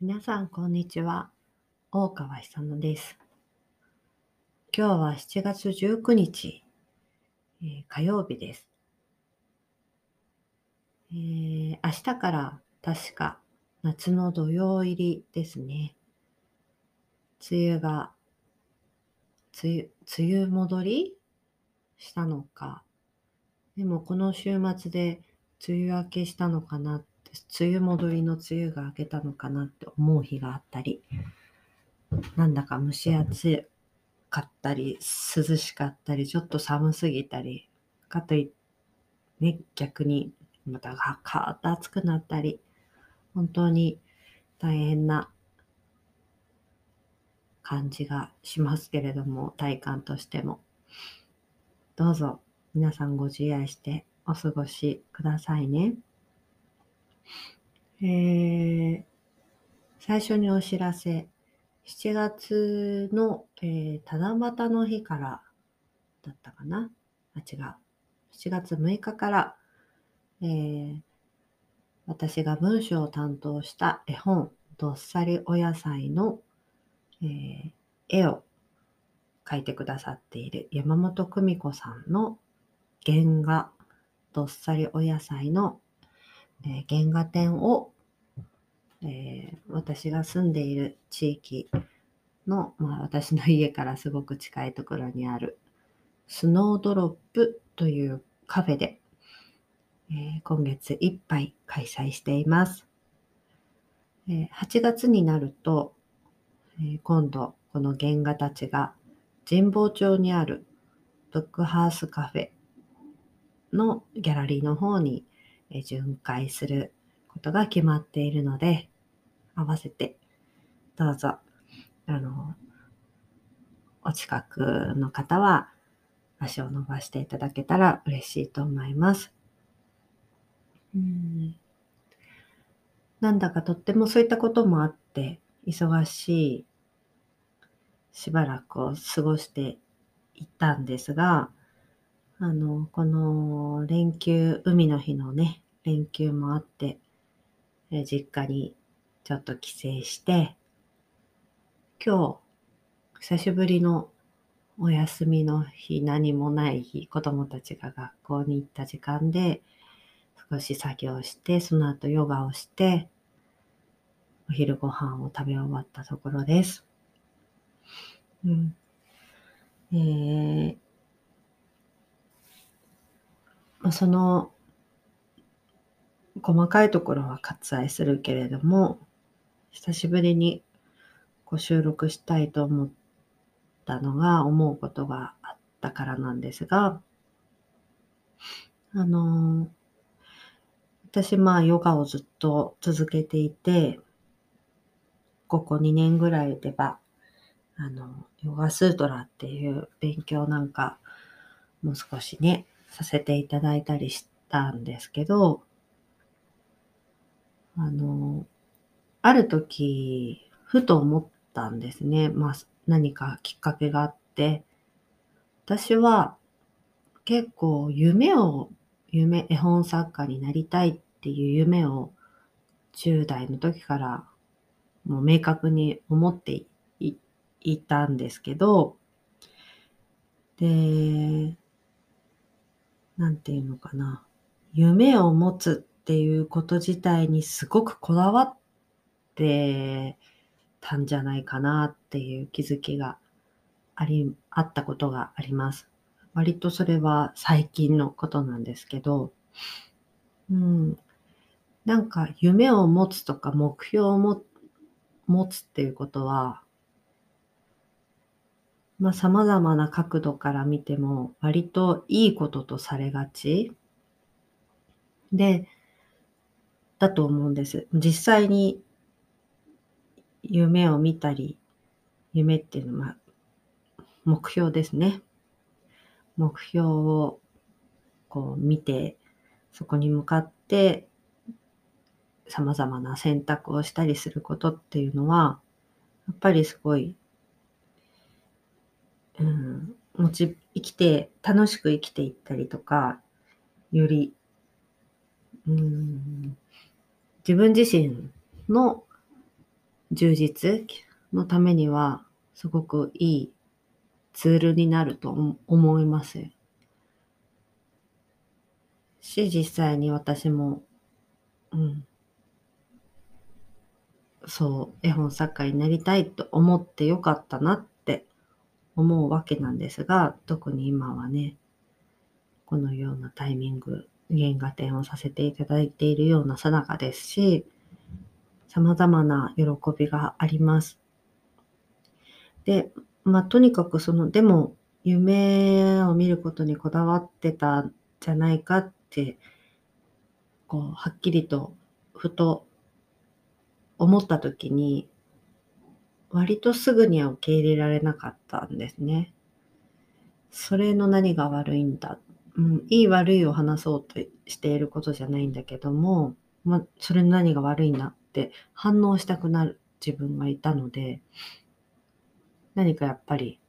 皆さん、こんにちは。大川久乃です。今日は7月19日、えー火曜日です、えー明日から確か夏の土曜入りですね。梅雨が、梅雨、梅雨戻りしたのか。でもこの週末で梅雨明けしたのかなっ梅雨戻りの梅雨が明けたのかなって思う日があったり、なんだか蒸し暑かったり、涼しかったり、ちょっと寒すぎたり、かといって、ね、逆にまたがカーッと暑くなったり、本当に大変な感じがしますけれども、体感としても。どうぞ皆さんご自愛してお過ごしくださいね。えー最初にお知らせ。7月の、えー七夕の日からだったかな？あ、違う。7月6日から、えー私が文章を担当した絵本、どっさりお野菜の、えー絵を描いてくださっている山本久美子さんの原画、どっさりお野菜の、えー原画展を、えー私が住んでいる地域の、まあ、私の家からすごく近いところにあるスノードロップというカフェで、えー今月いっぱい開催しています。え8月になると、え今度この原画たちが神保町にあるブックハウスカフェのギャラリーの方に巡回することが決まっているので、合わせてどうぞ、あの、お近くの方は足を伸ばしていただけたら嬉しいと思います。うんなんだかとってもそういったこともあって、忙しいしばらくを過ごしていったんですが、あの、この連休、海の日のね、連休もあって、え実家にちょっと帰省して、今日、久しぶりのお休みの日、何もない日、子供たちが学校に行った時間で、少し作業して、その後ヨガをして、お昼ご飯を食べ終わったところです。うん。えーまあ、その細かいところは割愛するけれども、久しぶりにご収録したいと思ったのが、思うことがあったからなんですが、あの、私、まあ、ヨガをずっと続けていて、ここ2年ぐらいでは、あの、ヨガスートラっていう勉強なんか、もう少しね、させていただいたりしたんですけど、あの、ある時、ふと思ったんですね。まあ、何かきっかけがあって、私は結構夢を、夢、絵本作家になりたいっていう夢を10代の時からもう明確に思っていたんですけど、で、なんていうのかな。夢を持つっていうこと自体にすごくこだわってたんじゃないかなっていう気づきがあり、あったことがあります。割とそれは最近のことなんですけど、うん。なんか夢を持つとか目標を持つっていうことは、まあ様々な角度から見ても割といいこととされがちで、だと思うんです。実際に夢を見たり、夢っていうのは目標ですね。目標をこう見て、そこに向かって様々な選択をしたりすることっていうのは、やっぱりすごい、うん、もち、生きて、楽しく生きていったりとか、より、うん、自分自身の充実のためにはすごくいいツールになると思います。し、実際に私も、うん、そう、絵本作家になりたいと思ってよかったなって思うわけなんですが、特に今はね、このようなタイミング、原画展をさせていただいているようなさなかですし、様々な喜びがあります。で、まあ、とにかくその、でも、夢を見ることにこだわってたんじゃないかって、こう、はっきりと、ふと思った時に、割とすぐには受け入れられなかったんですね。それの何が悪いんだ？うん、いい悪いを話そうとしていることじゃないんだけども、まそれの何が悪いんだって反応したくなる自分がいたので、何かやっぱり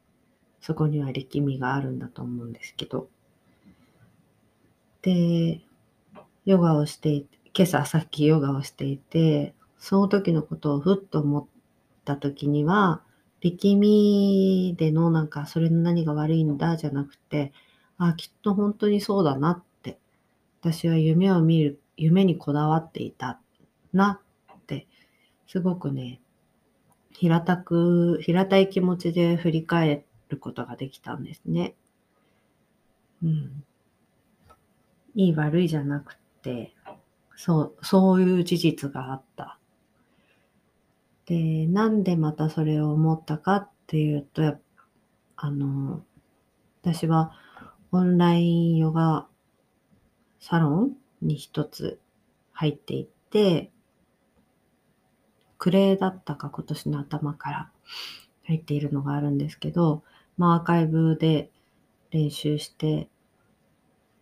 そこには力みがあるんだと思うんですけど。で、ヨガをしていて、今朝さっきヨガをしていて、その時のことをふっと思っった時には、力みでのなんかそれの何が悪いんだじゃなくて、あ、きっと本当にそうだなって、私は夢を見る、夢にこだわっていたなって、すごくね、平たく、平たい気持ちで振り返ることができたんですね。うん。いい悪いじゃなくて、そう、そういう事実があった。で、なんでまたそれを思ったかっていうと、あの、私はオンラインヨガサロンに一つ入っていって、暮れだったか今年の頭から入っているのがあるんですけど、まあ、アーカイブで練習して、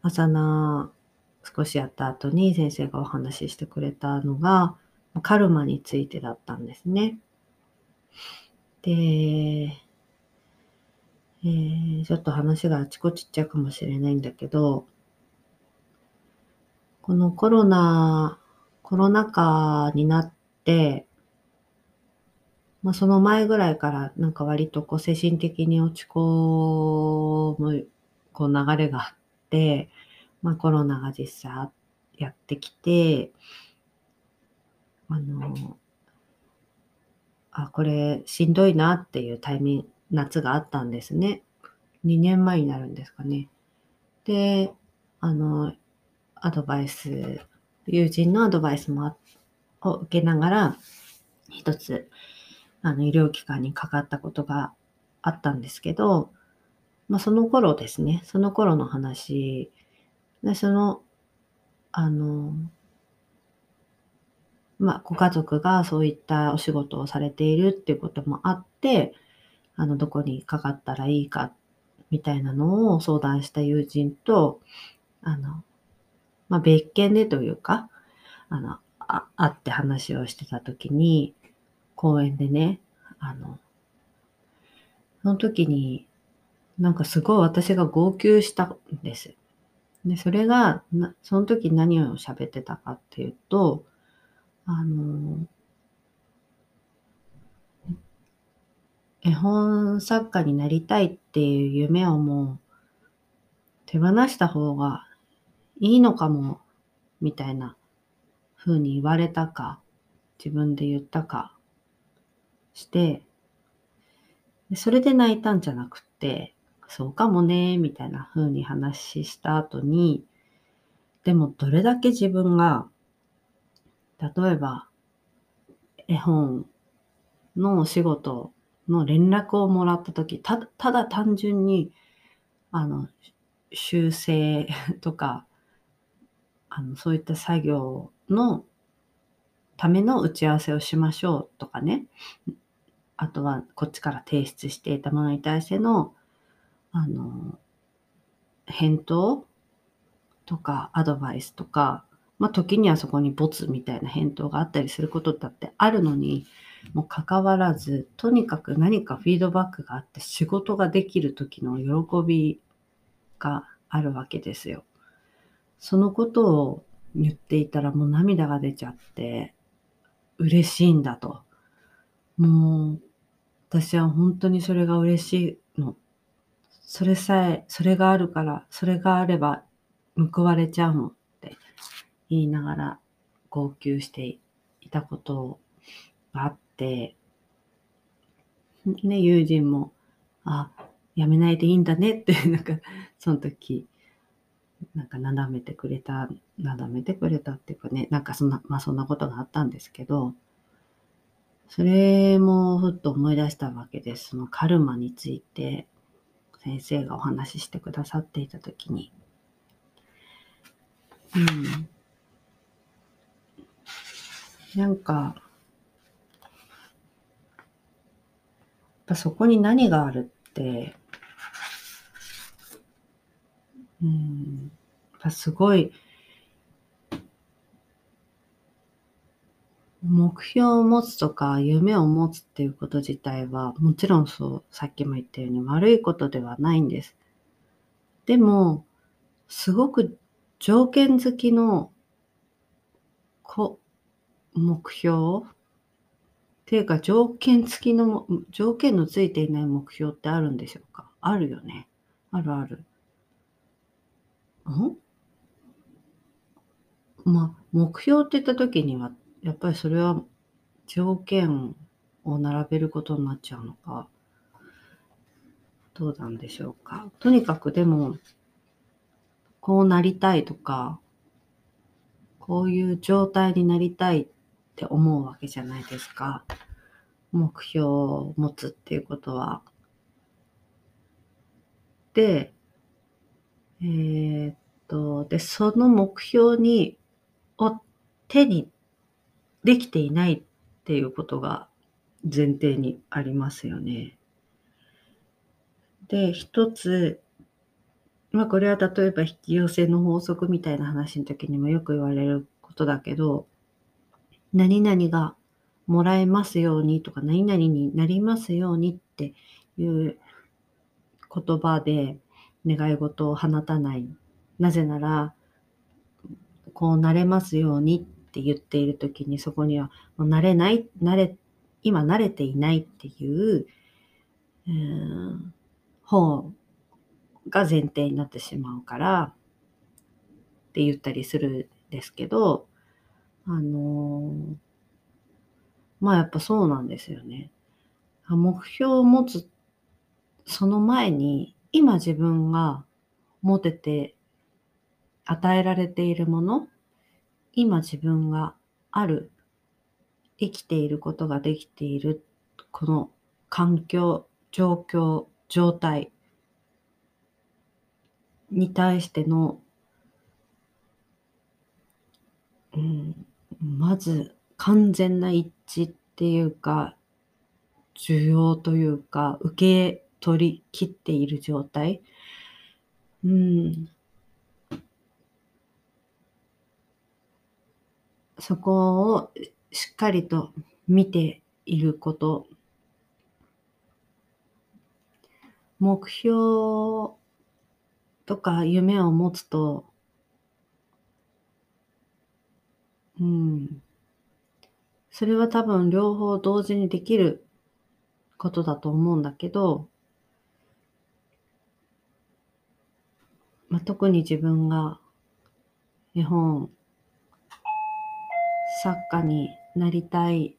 朝な少しやった後に先生がお話ししてくれたのが、カルマについてだったんですね。で、えー、ちょっと話があちこちっちゃうかもしれないんだけど、このコロナ、コロナ禍になって、まあ、その前ぐらいからなんか割とこう精神的に落ち込むこう流れがあって、まあ、コロナが実際やってきて、あの、あ、これしんどいなっていうタイミング、夏があったんですね。2年前になるんですかね。で、あの、アドバイス、友人のアドバイスもを受けながら、一つ、あの、医療機関にかかったことがあったんですけど、まあ、その頃ですね、その頃の話で、その、あの、まあ、ご家族がそういったお仕事をされているっていうこともあって、あの、どこにかかったらいいか、みたいなのを相談した友人と、あの、まあ、別件でというか、あの、あ会って話をしてた時に、公園でね、あの、その時に、なんかすごい私が号泣したんです。で、それが、その時何を喋ってたかっていうと、あの、絵本作家になりたいっていう夢をもう手放した方がいいのかも、みたいな風に言われたか、自分で言ったかして、それで泣いたんじゃなくて、そうかもね、みたいな風に話した後に、でもどれだけ自分が、例えば、絵本のお仕事の連絡をもらったとき、たただ単純に、あの、修正 とか、あの、そういった作業のための打ち合わせをしましょうとかね。あとはこっちから提出していたものに対しての、あの、返答とかアドバイスとか、まあ時にはそこにボツみたいな返答があったりすることだってあるのに、もう関わらず、とにかく何かフィードバックがあって仕事ができる時の喜びがあるわけですよ。そのことを言っていたらもう涙が出ちゃって、嬉しいんだと。もう、私は本当にそれが嬉しいの。それさえ、それがあるから、それがあれば報われちゃうの言いながら号泣していたことがあって、ね、友人も、あ、やめないでいいんだねって、なんか、その時、なんか、なだめてくれた、なだめてくれたっていうかね、なんかそんな、まあそんなことがあったんですけど、それもふっと思い出したわけです。そのカルマについて、先生がお話ししてくださっていたときに。うん。なんか、ぱそこに何があるって、うん、やっぱすごい、目標を持つとか夢を持つっていうこと自体はもちろんそうさっきも言ったように悪いことではないんです。でもすごく条件付きのこ目標？っていうか条件付きの、条件のついていない目標ってあるんでしょうか？あるよね。あるある。ん？まあ、目標って言った時には、やっぱりそれは条件を並べることになっちゃうのか、どうなんでしょうか？とにかくでも、こうなりたいとか、こういう状態になりたいっって思うわけじゃないですか。目標を持つっていうことは。で、えー、っと、で、その目標に、を手にできていないっていうことが前提にありますよね。で、一つ、まあこれは例えば引き寄せの法則みたいな話の時にもよく言われることだけど、何々がもらえますようにとか、何々になりますようにっていう言葉で願い事を放たない。なぜなら、こうなれますようにって言っている時にそこにはもうなれない、なれ、今慣れていないっていう、うん、方が前提になってしまうからって言ったりするんですけど、あのー、まあやっぱそうなんですよね。目標を持つ、その前に、今自分が持てて与えられているもの、今自分がある、生きていることができている、この環境、状況、状態に対しての、うん、まず完全な一致っていうか、需要というか、受け取り切っている状態。うん。そこをしっかりと見ていること。目標とか夢を持つと、うん。それは多分両方同時にできることだと思うんだけど、まあ、特に自分が絵本作家になりたい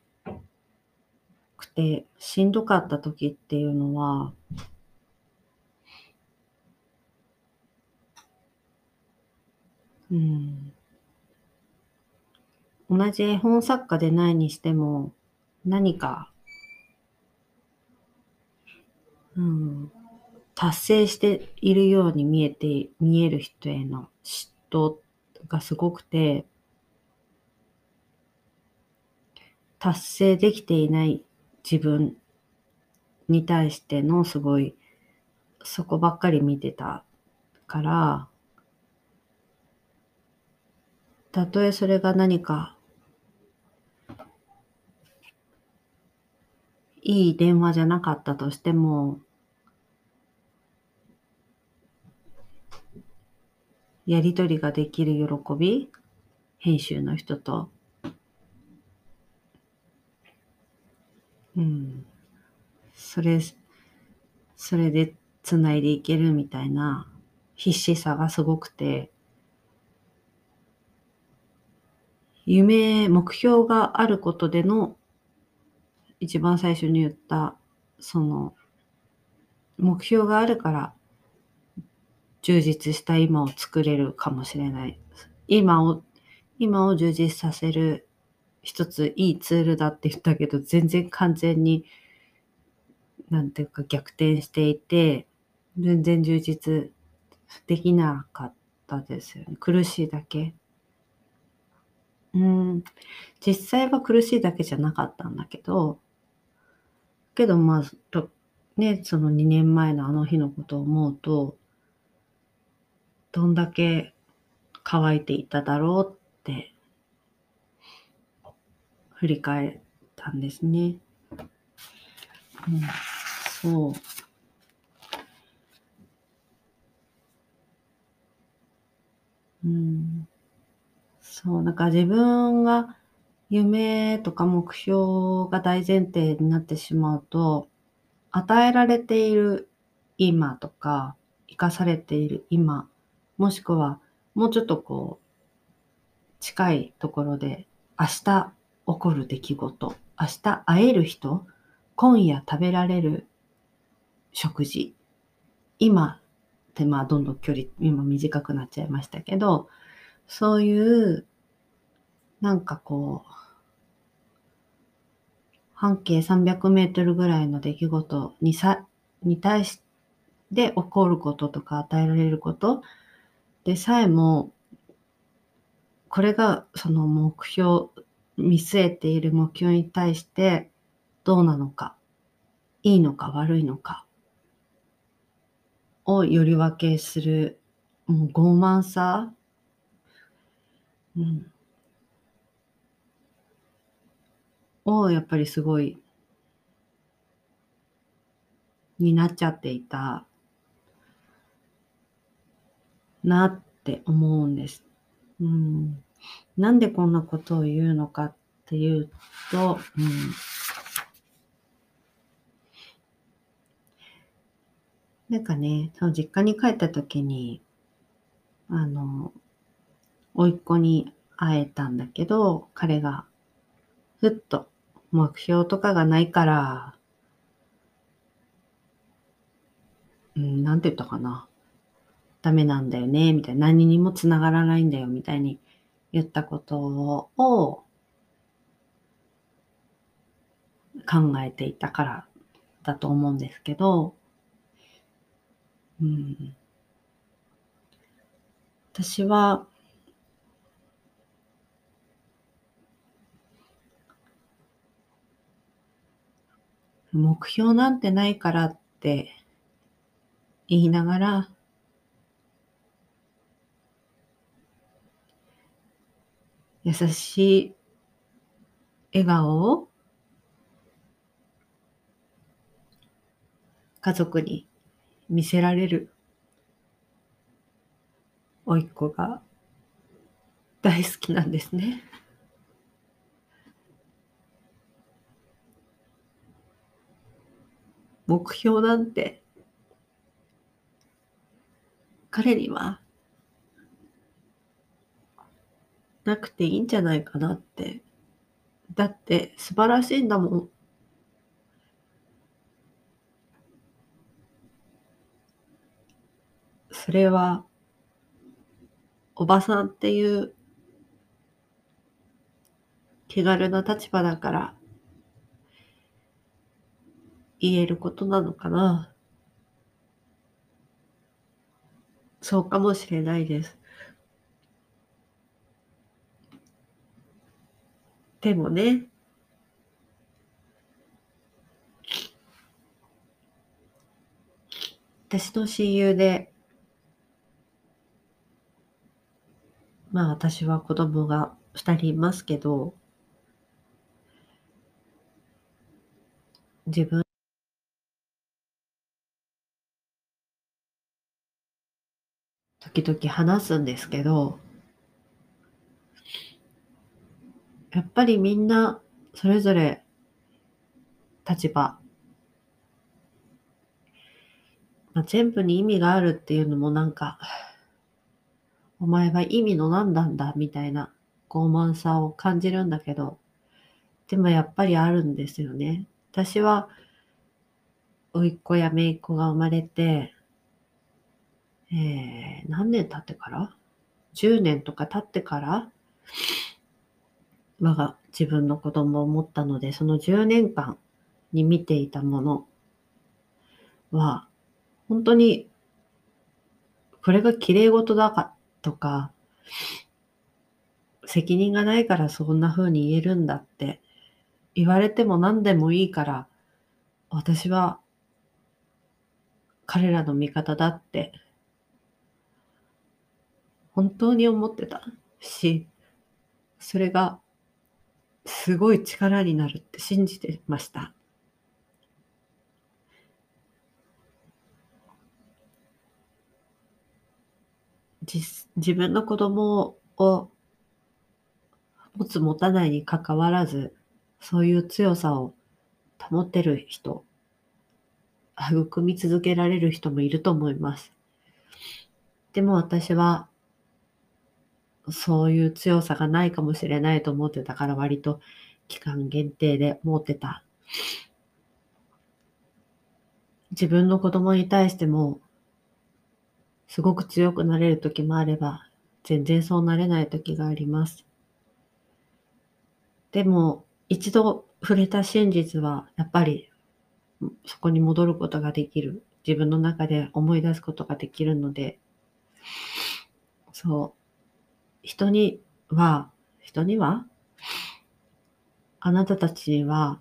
くてしんどかった時っていうのはうん同じ絵本作家でないにしても、何か、うん、達成しているように見えて、見える人への嫉妬がすごくて、達成できていない自分に対してのすごい、そこばっかり見てたから、たとえそれが何かいい電話じゃなかったとしても、やりとりができる喜び、編集の人と、うん。それ、それで繋いでいけるみたいな必死さがすごくて、夢、目標があることでの、一番最初に言った、その、目標があるから、充実した今を作れるかもしれない。今を、今を充実させる一ついいツールだって言ったけど、全然完全に、なんていうか逆転していて、全然充実できなかったですよね。苦しいだけ。うん、実際は苦しいだけじゃなかったんだけど、けどまあ、とね、その2年前のあの日のことを思うと、どんだけ乾いていただろうって振り返ったんですね。うん、そう。うん、そう、だか自分が夢とか目標が大前提になってしまうと、与えられている今とか、生かされている今、もしくはもうちょっとこう、近いところで明日起こる出来事、明日会える人、今夜食べられる食事、今ってまあどんどん距離今短くなっちゃいましたけど、そういうなんかこう、半径300メートルぐらいの出来事にさ、に対して起こることとか与えられることでさえも、これがその目標、見据えている目標に対してどうなのか、いいのか悪いのかをより分けする、もう傲慢さ、うん、をやっぱりすごいになっちゃっていたなって思うんです。うん、なんでこんなことを言うのかっていうと、うん、なんかね、その実家に帰った時に、あの、甥っ子に会えたんだけど、彼がふっと目標とかがないから、うん、なんて言ったかな。ダメなんだよね、みたいな。何にもつながらないんだよ、みたいに言ったことを考えていたからだと思うんですけど、うん、私は、目標なんてないからって言いながら、優しい笑顔を家族に見せられる甥っ子が大好きなんですね。目標なんて彼にはなくていいんじゃないかなって。だって素晴らしいんだもん。それはおばさんっていう気軽な立場だから言えることなのかな？そうかもしれないです。でもね、私の親友で、まあ私は子供が二人いますけど、自分時々話すんですけど、やっぱりみんなそれぞれ立場。まあ、全部に意味があるっていうのもなんか、お前は意味の何なんだみたいな傲慢さを感じるんだけど、でもやっぱりあるんですよね。私は、甥っ子や姪っ子が生まれて、えー、何年経ってから ?10 年とか経ってから、我が自分の子供を持ったので、その10年間に見ていたものは、本当に、これが綺麗事だかとか、責任がないからそんな風に言えるんだって言われても何でもいいから、私は彼らの味方だって本当に思ってたし、それがすごい力になるって信じてました。自分の子供を持つ持たないにかかわらず、そういう強さを保てる人、育み続けられる人もいると思います。でも私は、そういう強さがないかもしれないと思ってたから割と期間限定で持ってた。自分の子供に対してもすごく強くなれる時もあれば、全然そうなれない時があります。でも、一度触れた真実は、やっぱりそこに戻ることができる。自分の中で思い出すことができるので、そう。人には、人には、あなたたちには、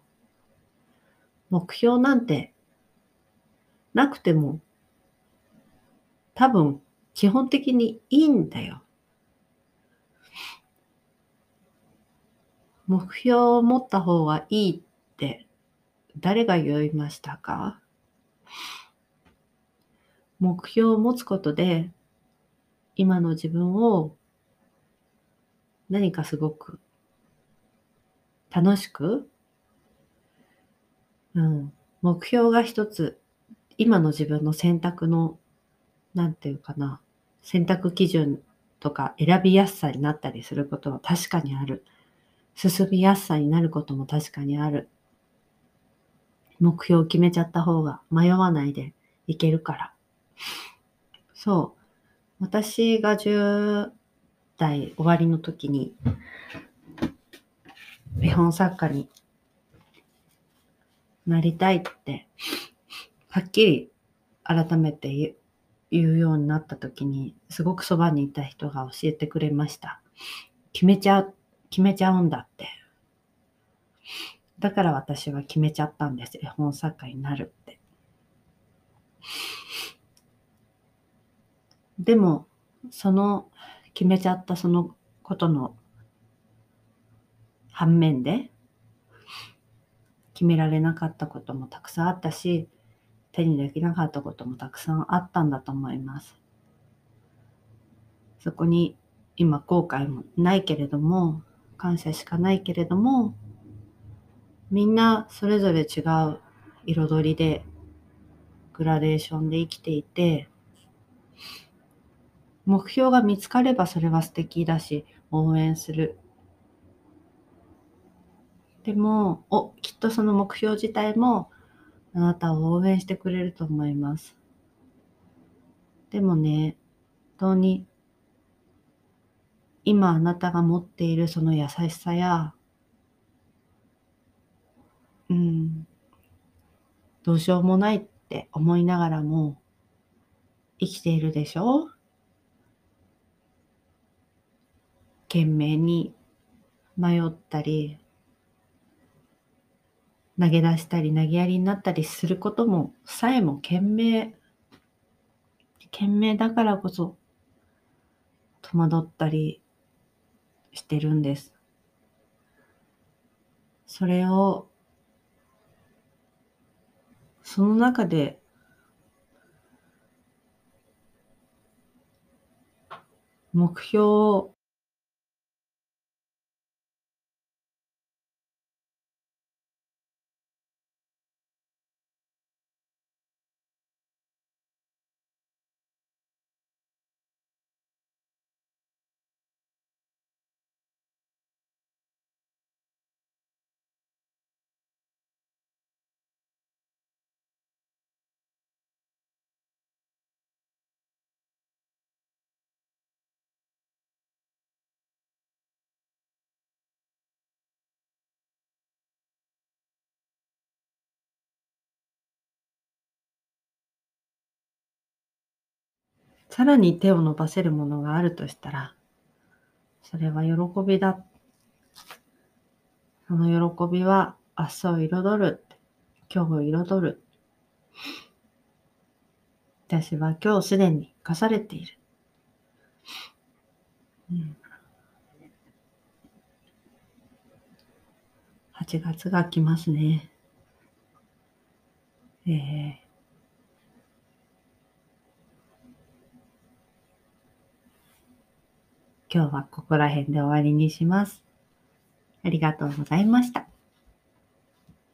目標なんてなくても多分、基本的にいいんだよ。目標を持った方がいいって誰が言いましたか？目標を持つことで今の自分を何かすごく楽しく、うん、目標が一つ今の自分の選択のなんていうかな、選択基準とか選びやすさになったりすることは確かにある。進みやすさになることも確かにある。目標を決めちゃった方が迷わないでいけるから。そう。私が10代終わりの時に、絵本作家になりたいって、はっきり改めて言うようになった時に、すごくそばにいた人が教えてくれました。決めちゃう、決めちゃうんだって。だから私は決めちゃったんです。絵本作家になるって。でも、その決めちゃったそのことの反面で、決められなかったこともたくさんあったし、手にできなかったこともたくさんあったんだと思います。そこに今後悔もないけれども、感謝しかないけれども、みんなそれぞれ違う彩りで、グラデーションで生きていて、目標が見つかればそれは素敵だし、応援する。でも、お、きっとその目標自体もあなたを応援してくれると思います。でもね、本当に今あなたが持っているその優しさや、うん、どうしようもないって思いながらも生きているでしょ？懸命に迷ったり投げ出したり投げやりになったりすることもさえも懸命懸命だからこそ戸惑ったりしてるんです。それをその中で目標をさらに手を伸ばせるものがあるとしたら、それは喜びだ。その喜びは明日を彩る。今日を彩る。私は今日すでに生かされている。うん、8月が来ますね。えー、今日はここら辺で終わりにします。ありがとうございました。